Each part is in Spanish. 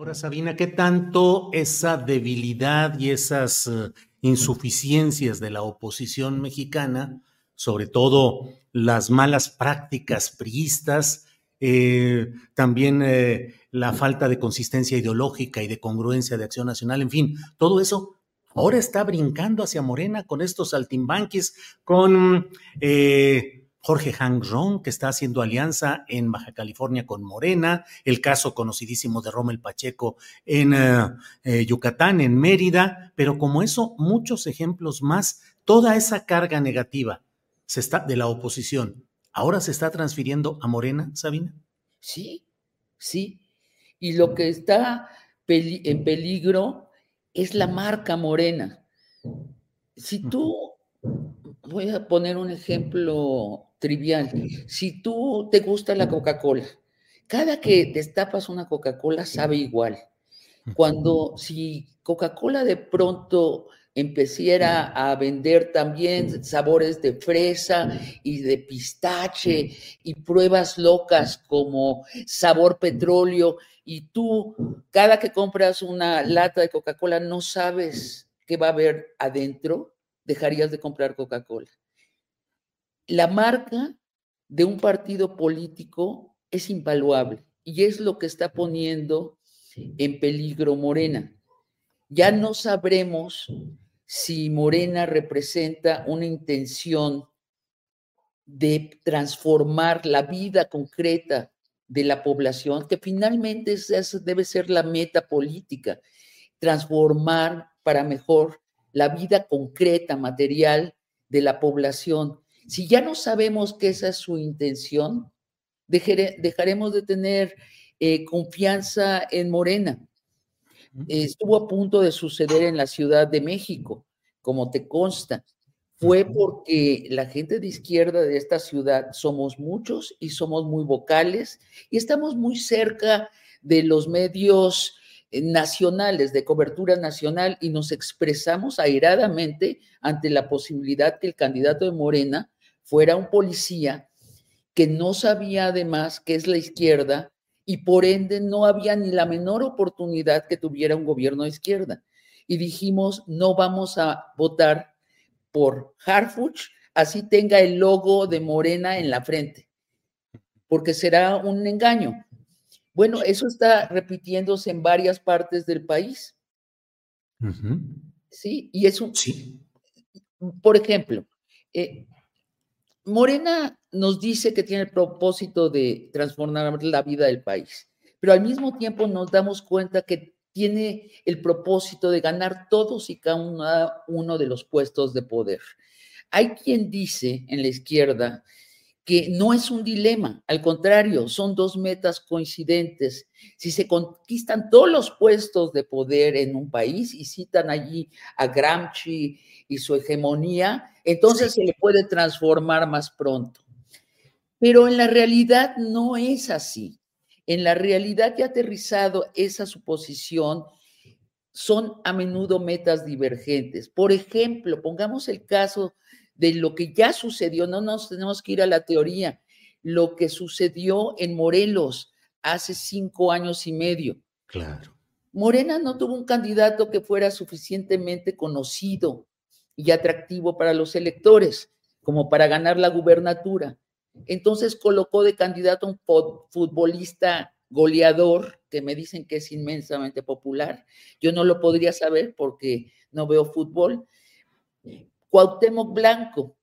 Ahora, Sabina, ¿qué tanto esa debilidad y esas uh, insuficiencias de la oposición mexicana, sobre todo las malas prácticas priistas, eh, también eh, la falta de consistencia ideológica y de congruencia de acción nacional, en fin, todo eso ahora está brincando hacia Morena con estos saltimbanquis, con eh, Jorge Hang Rong, que está haciendo alianza en Baja California con Morena, el caso conocidísimo de Rommel Pacheco en eh, eh, Yucatán, en Mérida, pero como eso, muchos ejemplos más, toda esa carga negativa se está, de la oposición, ahora se está transfiriendo a Morena, Sabina. Sí, sí. Y lo que está en peligro es la marca Morena. Si tú, voy a poner un ejemplo trivial. Si tú te gusta la Coca-Cola, cada que destapas una Coca-Cola sabe igual. Cuando si Coca-Cola de pronto empezara a vender también sabores de fresa y de pistache y pruebas locas como sabor petróleo y tú cada que compras una lata de Coca-Cola no sabes qué va a haber adentro, dejarías de comprar Coca-Cola la marca de un partido político es invaluable y es lo que está poniendo en peligro Morena. Ya no sabremos si Morena representa una intención de transformar la vida concreta de la población, que finalmente esa debe ser la meta política, transformar para mejor la vida concreta, material de la población si ya no sabemos que esa es su intención, dejaremos de tener eh, confianza en Morena. estuvo a punto de suceder en la Ciudad de México, como te consta. Fue porque la gente de izquierda de esta ciudad somos muchos y somos muy vocales y estamos muy cerca de los medios eh, nacionales, de cobertura nacional, y nos expresamos airadamente ante la posibilidad que el candidato de Morena fuera un policía que no sabía además qué es la izquierda y por ende no había ni la menor oportunidad que tuviera un gobierno de izquierda. Y dijimos, no vamos a votar por Harfuch, así tenga el logo de Morena en la frente. porque será un engaño. Bueno, eso está repitiéndose en varias partes del país. Sí, y eso. Sí. Por ejemplo, eh, Morena nos dice que tiene el propósito de transformar la vida del país, pero al mismo tiempo nos damos cuenta que tiene el propósito de ganar todos y cada uno de los puestos de poder. Hay quien dice en la izquierda que no es un dilema, al contrario, son dos metas coincidentes. Si se conquistan todos los puestos de poder en un país y citan allí a Gramsci y su hegemonía, entonces se le puede transformar más pronto. Pero en la realidad no es así. En la realidad que ha aterrizado esa suposición son a menudo metas divergentes. Por ejemplo, pongamos el caso de lo que ya sucedió, no nos tenemos que ir a la teoría, lo que sucedió en Morelos hace cinco años y medio. Claro. Morena no tuvo un candidato que fuera suficientemente conocido y atractivo para los electores como para ganar la gubernatura. Entonces colocó de candidato a un futbolista goleador, que me dicen que es inmensamente popular. Yo no lo podría saber porque no veo fútbol, Cuauhtémoc Blanco,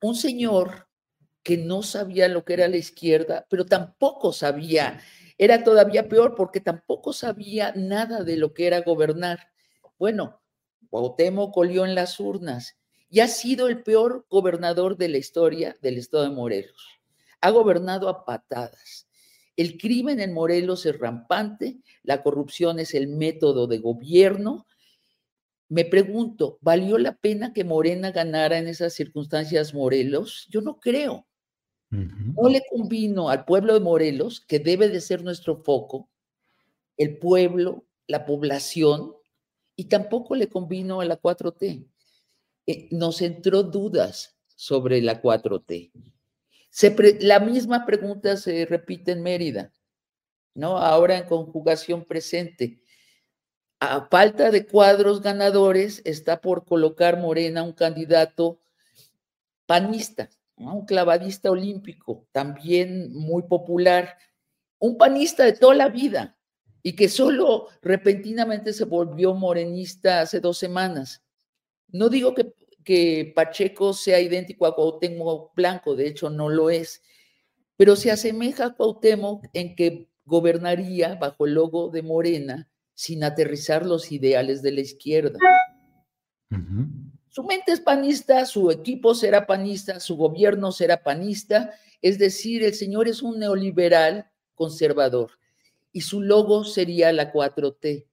un señor que no sabía lo que era la izquierda, pero tampoco sabía, era todavía peor porque tampoco sabía nada de lo que era gobernar. Bueno, Cuauhtémoc colió en las urnas y ha sido el peor gobernador de la historia del estado de Morelos. Ha gobernado a patadas. El crimen en Morelos es rampante, la corrupción es el método de gobierno, me pregunto, ¿valió la pena que Morena ganara en esas circunstancias Morelos? Yo no creo. No le convino al pueblo de Morelos, que debe de ser nuestro foco, el pueblo, la población, y tampoco le convino a la 4T. Eh, nos entró dudas sobre la 4T. la misma pregunta se repite en Mérida, ¿no? Ahora en conjugación presente a falta de cuadros ganadores, está por colocar Morena un candidato panista, un clavadista olímpico, también muy popular, un panista de toda la vida y que solo repentinamente se volvió morenista hace dos semanas. No digo que, que Pacheco sea idéntico a Cuauhtémoc Blanco, de hecho no lo es, pero se asemeja a Cuauhtémoc en que gobernaría bajo el logo de Morena sin aterrizar los ideales de la izquierda. Su mente es panista, su equipo será panista, su gobierno será panista, es decir, el señor es un neoliberal conservador y su logo sería la 4T.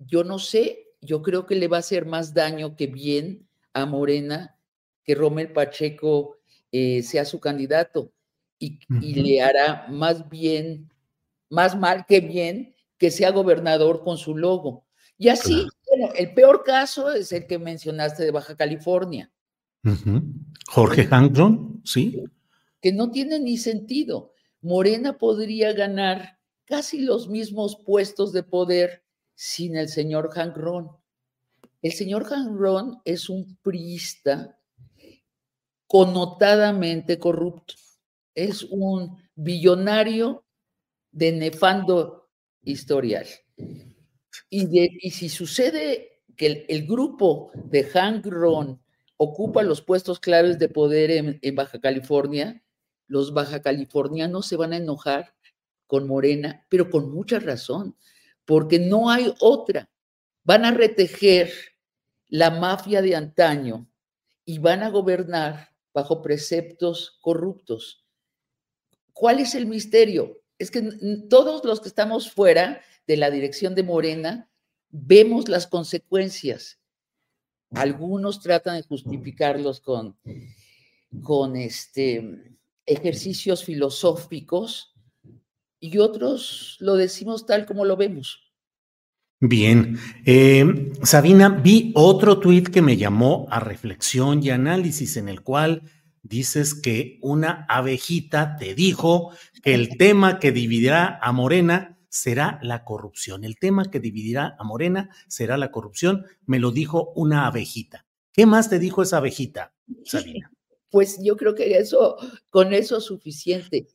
Yo no sé, yo creo que le va a hacer más daño que bien a Morena que Romel Pacheco eh, sea su candidato y, y le hará más bien, más mal que bien que sea gobernador con su logo. Y así, bueno, el peor caso es el que mencionaste de Baja California. Jorge Hangron, sí. Que no tiene ni sentido. Morena podría ganar casi los mismos puestos de poder sin el señor Hangron. El señor Hangron es un priista connotadamente corrupto. Es un billonario de nefando historial. Y, si sucede que el, grupo de Hank Ron ocupa los puestos claves de poder en, Baja California, los baja californianos se van a enojar con Morena, pero con mucha razón, porque no hay otra. Van a retejer la mafia de antaño y van a gobernar bajo preceptos corruptos. ¿Cuál es el misterio? Es que todos los que estamos fuera de la dirección de Morena vemos las consecuencias. Algunos tratan de justificarlos con, con este, ejercicios filosóficos y otros lo decimos tal como lo vemos. Bien, eh, Sabina, vi otro tuit que me llamó a reflexión y análisis en el cual dices que una abejita te dijo que el tema que dividirá a Morena será la corrupción. El tema que dividirá a Morena será la corrupción, me lo dijo una abejita. ¿Qué más te dijo esa abejita, Sabina? pues yo creo que eso, con eso es suficiente.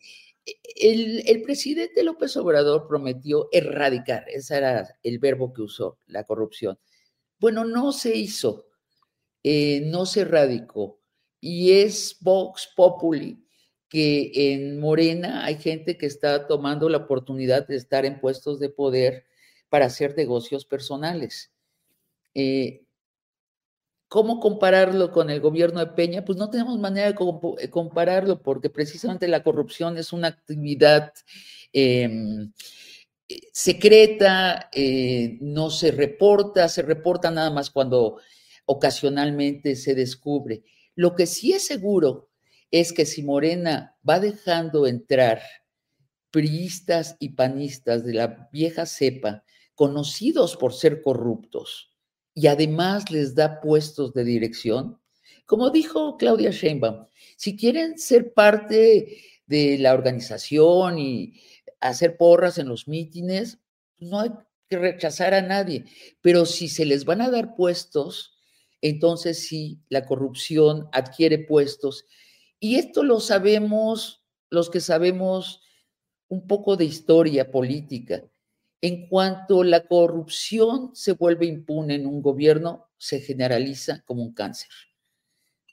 El, el, presidente López Obrador prometió erradicar, ese era el verbo que usó, la corrupción. Bueno, no se hizo, eh, no se erradicó. Y es Vox Populi que en Morena hay gente que está tomando la oportunidad de estar en puestos de poder para hacer negocios personales. Eh, ¿Cómo compararlo con el gobierno de Peña? Pues no tenemos manera de eh, compararlo porque precisamente la corrupción es una actividad em, eh, secreta, no se reporta, se reporta nada más cuando ocasionalmente se descubre. Lo que sí es seguro es que si Morena va dejando entrar priistas y panistas de la vieja cepa, conocidos por ser corruptos, y además les da puestos de dirección. Como dijo Claudia Sheinbaum, si quieren ser parte de la organización y hacer porras en los mítines, no hay que rechazar a nadie, pero si se les van a dar puestos, entonces sí, la corrupción adquiere puestos. Y esto lo sabemos los que sabemos un poco de historia política. En cuanto la corrupción se vuelve impune en un gobierno, se generaliza como un cáncer.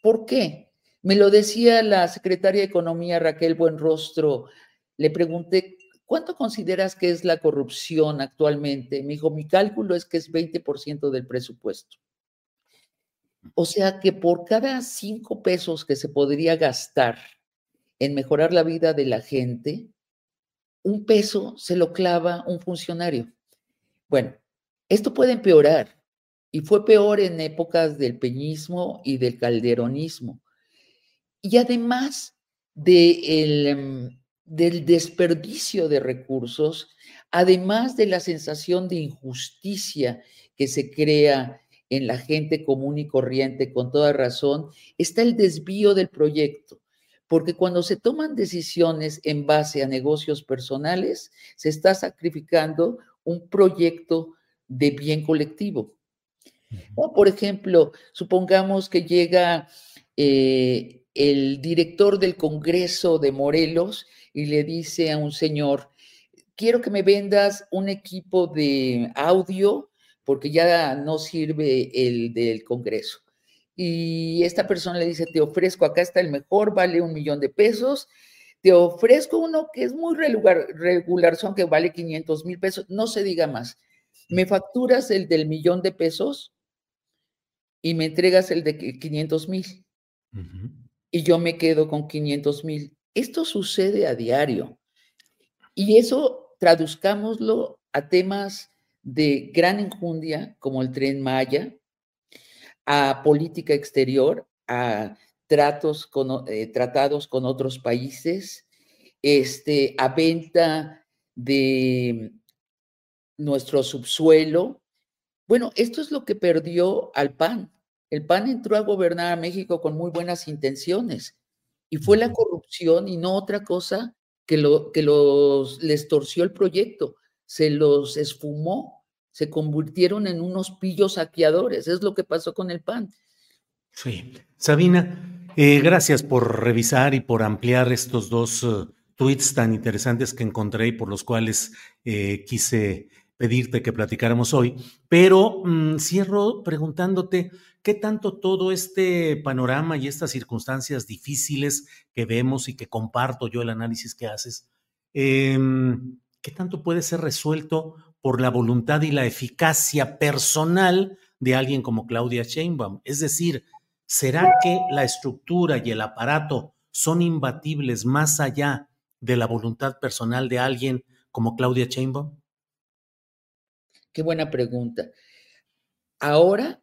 ¿Por qué? Me lo decía la secretaria de Economía Raquel Buenrostro. Le pregunté, ¿cuánto consideras que es la corrupción actualmente? Me dijo, mi cálculo es que es 20% del presupuesto. O sea que por cada cinco pesos que se podría gastar en mejorar la vida de la gente, un peso se lo clava un funcionario. Bueno, esto puede empeorar y fue peor en épocas del peñismo y del calderonismo. Y además em, del desperdicio de recursos, además de la sensación de injusticia que se crea en la gente común y corriente con toda razón, está el desvío del proyecto porque cuando se toman decisiones en base a negocios personales, se está sacrificando un proyecto de bien colectivo. por ejemplo, supongamos que llega eh, el director del Congreso de Morelos y le dice a un señor, quiero que me vendas un equipo de audio porque ya no sirve el del Congreso y esta persona le dice, te ofrezco, acá está el mejor, vale un millón de pesos, te ofrezco uno que es muy regular, regular son que vale 500 mil pesos, no se diga más. Me facturas el del millón de pesos y me entregas el de 500 mil. Y yo me quedo con 500 mil. Esto sucede a diario. Y eso traduzcámoslo a temas de gran enjundia, como el tren Maya, a política exterior, a tratos con, eh, tratados con otros países, este, a venta de nuestro subsuelo. Bueno, esto es lo que perdió al PAN. El PAN entró a gobernar a México con muy buenas intenciones y fue la corrupción y no otra cosa que, lo, que los, les torció el proyecto, se los esfumó se convirtieron en unos pillos saqueadores. Es lo que pasó con el PAN. Sí. Sabina, eh, gracias por revisar y por ampliar estos dos uh, tweets tan interesantes que encontré y por los cuales eh, quise pedirte que platicáramos hoy. Pero mm, cierro preguntándote qué tanto todo este panorama y estas circunstancias difíciles que vemos y que comparto yo el análisis que haces, em, qué tanto puede ser resuelto por la voluntad y la eficacia personal de alguien como Claudia Sheinbaum. Es decir, ¿será que la estructura y el aparato son imbatibles más allá de la voluntad personal de alguien como Claudia Sheinbaum? Qué buena pregunta. Ahora,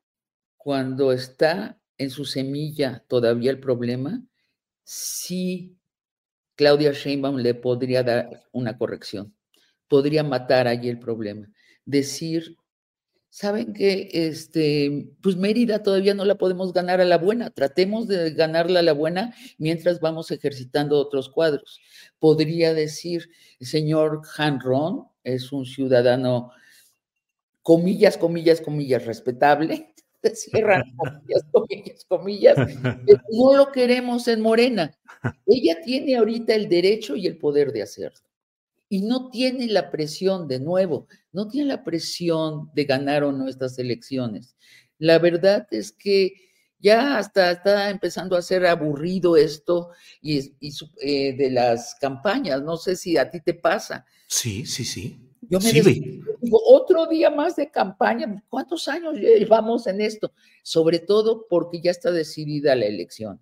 cuando está en su semilla todavía el problema, sí Claudia Sheinbaum le podría dar una corrección podría matar allí el problema. Decir, saben que este, pues Mérida todavía no la podemos ganar a la buena, tratemos de ganarla a la buena mientras vamos ejercitando otros cuadros. Podría decir, el señor Han es un ciudadano, comillas, comillas, comillas, respetable, cierran comillas, comillas, comillas, pero no lo queremos en Morena. Ella tiene ahorita el derecho y el poder de hacerlo. Y no tiene la presión, de nuevo, no tiene la presión de ganar o no estas elecciones. La verdad es que ya hasta está empezando a ser aburrido esto y, eh, de las campañas. No sé si a ti te pasa. Sí, sí, sí. Yo me digo, otro día más de campaña. ¿Cuántos años llevamos en esto? Sobre todo porque ya está decidida la elección.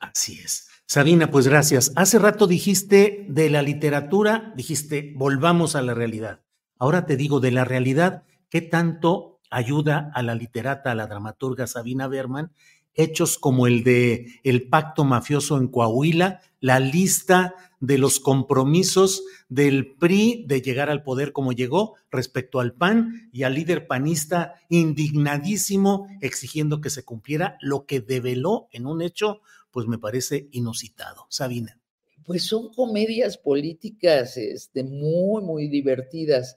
Así es. Sabina, pues gracias. Hace rato dijiste de la literatura, dijiste, volvamos a la realidad. Ahora te digo, de la realidad, ¿qué tanto ayuda a la literata, a la dramaturga Sabina Berman, hechos como el de el pacto mafioso en Coahuila, la lista de los compromisos del PRI de llegar al poder como llegó respecto al PAN y al líder panista indignadísimo exigiendo que se cumpliera lo que develó en un hecho, pues me parece inusitado. Sabina. Pues son comedias políticas este, muy, muy divertidas.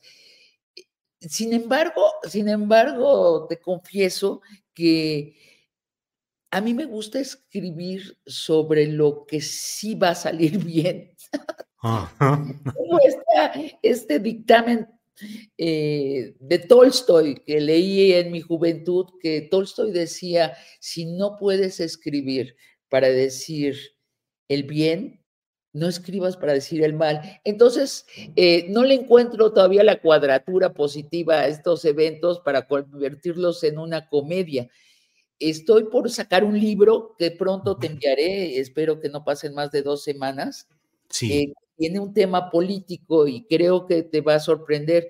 Sin embargo, sin embargo, te confieso que a mí me gusta escribir sobre lo que sí va a salir bien. Como este dictamen eh, de Tolstoy que leí en mi juventud, que Tolstoy decía, si no puedes escribir para decir el bien, no escribas para decir el mal. Entonces, eh, no le encuentro todavía la cuadratura positiva a estos eventos para convertirlos en una comedia. Estoy por sacar un libro que pronto te enviaré, espero que no pasen más de dos semanas. Sí. Eh, tiene un tema político y creo que te va a sorprender.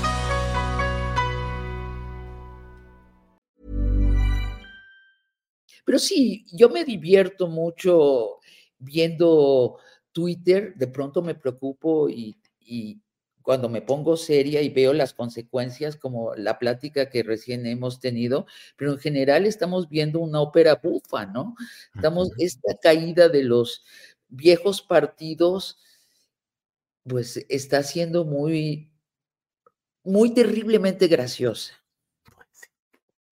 Pero sí, yo me divierto mucho viendo Twitter, de pronto me preocupo y, cuando me pongo seria y veo las consecuencias, como la plática que recién hemos tenido, pero en general estamos viendo una ópera bufa, ¿no? Estamos, esta caída de los viejos partidos, pues está siendo muy, muy terriblemente graciosa.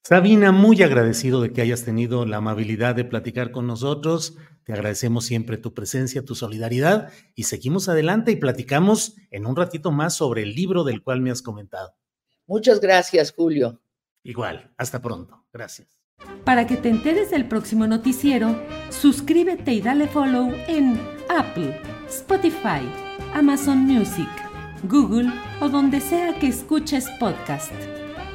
Sabina, muy agradecido de que hayas tenido la amabilidad de platicar con nosotros. Te agradecemos siempre tu presencia, tu solidaridad y seguimos adelante y platicamos en un ratito más sobre el libro del cual me has comentado. Muchas gracias, Julio. Igual, hasta pronto. Gracias. Para que te enteres del próximo noticiero, suscríbete y dale follow en Apple, Spotify, Amazon Music, Google o donde sea que escuches podcast